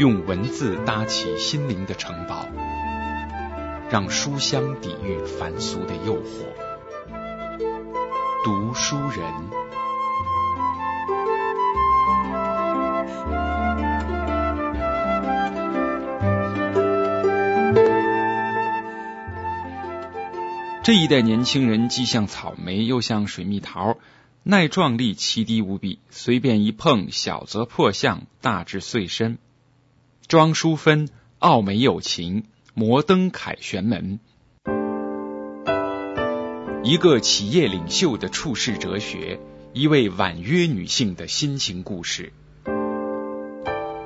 用文字搭起心灵的城堡，让书香抵御凡俗的诱惑。读书人。这一代年轻人既像草莓，又像水蜜桃，耐撞力奇低无比，随便一碰，小则破相，大至碎身。庄淑芬，傲美友情，摩登凯旋门，一个企业领袖的处世哲学，一位婉约女性的心情故事，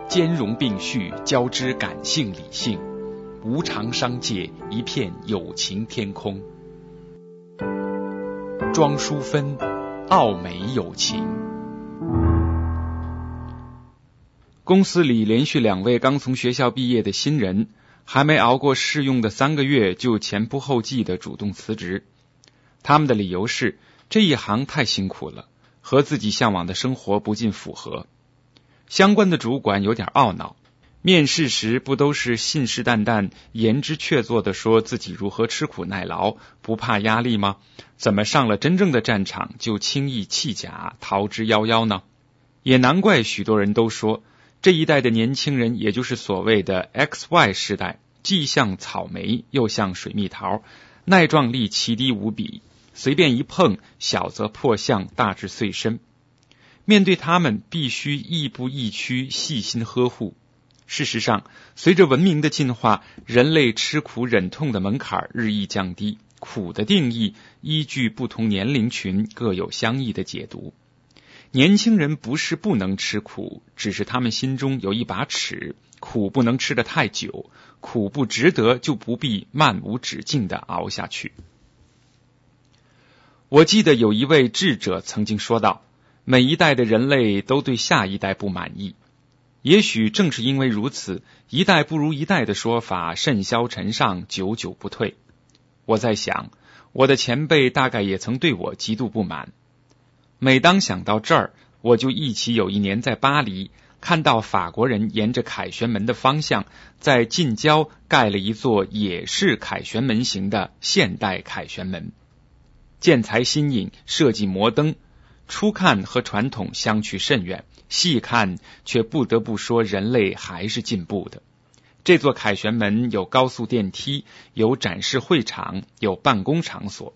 兼容并蓄，交织感性理性，无常商界一片友情天空。庄淑芬，傲美友情。公司里连续两位刚从学校毕业的新人，还没熬过试用的三个月，就前仆后继的主动辞职。他们的理由是这一行太辛苦了，和自己向往的生活不尽符合。相关的主管有点懊恼。面试时不都是信誓旦旦、言之确凿的说自己如何吃苦耐劳、不怕压力吗？怎么上了真正的战场就轻易弃甲、逃之夭夭呢？也难怪许多人都说，这一代的年轻人，也就是所谓的 X Y 时代，既像草莓又像水蜜桃，耐撞力奇低无比，随便一碰，小则破相，大至碎身。面对他们，必须亦步亦趋，细心呵护。事实上，随着文明的进化，人类吃苦忍痛的门槛日益降低。苦的定义依据不同年龄群各有相异的解读。年轻人不是不能吃苦，只是他们心中有一把尺，苦不能吃得太久，苦不值得，就不必漫无止境的熬下去。我记得有一位智者曾经说道：“每一代的人类都对下一代不满意。”也许正是因为如此，一代不如一代的说法甚嚣尘上，久久不退。我在想，我的前辈大概也曾对我极度不满。每当想到这儿，我就忆起有一年在巴黎看到法国人沿着凯旋门的方向，在近郊盖了一座也是凯旋门型的现代凯旋门，建材新颖，设计摩登，初看和传统相去甚远。细看，却不得不说，人类还是进步的。这座凯旋门有高速电梯，有展示会场，有办公场所。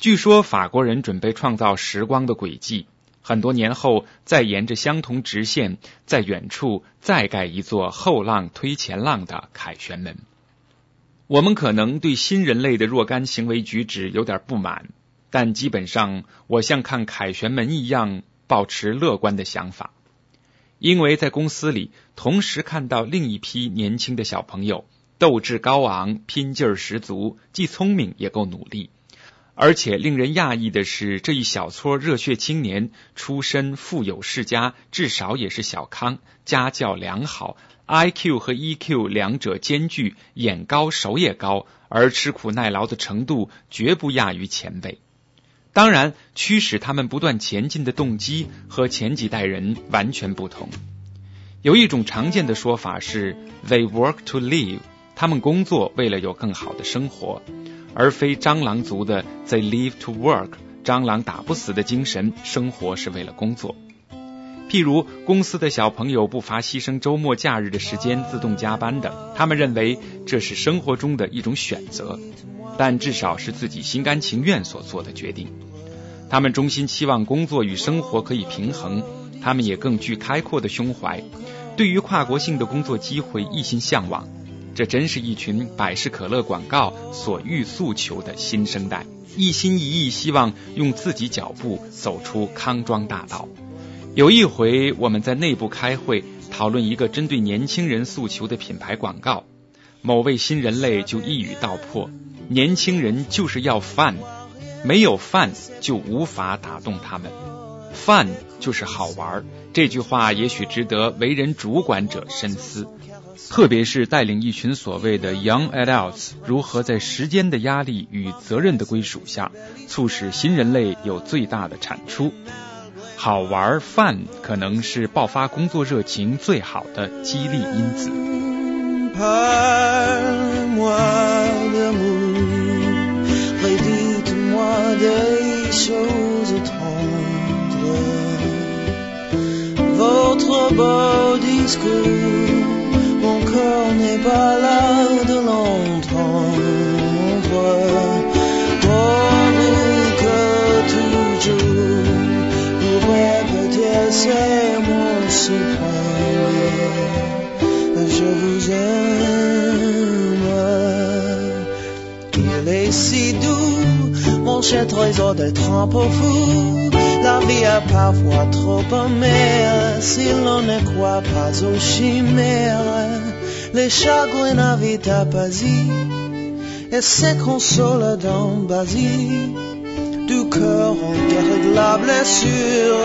据说法国人准备创造时光的轨迹，很多年后再沿着相同直线，在远处再盖一座后浪推前浪的凯旋门。我们可能对新人类的若干行为举止有点不满，但基本上我像看凯旋门一样。保持乐观的想法，因为在公司里同时看到另一批年轻的小朋友，斗志高昂，拼劲儿十足，既聪明也够努力。而且令人讶异的是，这一小撮热血青年出身富有世家，至少也是小康，家教良好，IQ 和 EQ 两者兼具，眼高手也高，而吃苦耐劳的程度绝不亚于前辈。当然，驱使他们不断前进的动机和前几代人完全不同。有一种常见的说法是：“They work to live。”他们工作为了有更好的生活，而非蟑螂族的 “They live to work”。蟑螂打不死的精神，生活是为了工作。譬如，公司的小朋友不乏牺牲周末假日的时间自动加班的，他们认为这是生活中的一种选择。但至少是自己心甘情愿所做的决定。他们衷心期望工作与生活可以平衡，他们也更具开阔的胸怀，对于跨国性的工作机会一心向往。这真是一群百事可乐广告所欲诉求的新生代，一心一意希望用自己脚步走出康庄大道。有一回我们在内部开会讨论一个针对年轻人诉求的品牌广告，某位新人类就一语道破。年轻人就是要饭，没有饭就无法打动他们。饭就是好玩，这句话也许值得为人主管者深思。特别是带领一群所谓的 young adults，如何在时间的压力与责任的归属下，促使新人类有最大的产出。好玩、饭可能是爆发工作热情最好的激励因子。Corps n'est pas là de l'entendre. Pour vous que toujours, vous répétez, c'est mon suprême. Je vous aime. Il est si doux, mon cher trésor d'être un peu fou la vie est parfois trop amère si l'on ne croit pas aux chimères les chagrins na vida et se consola dans Basie du cœur en guerre de la blessure.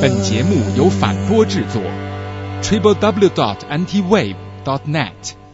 本节目由反播制作，triple w dot anti wave dot net。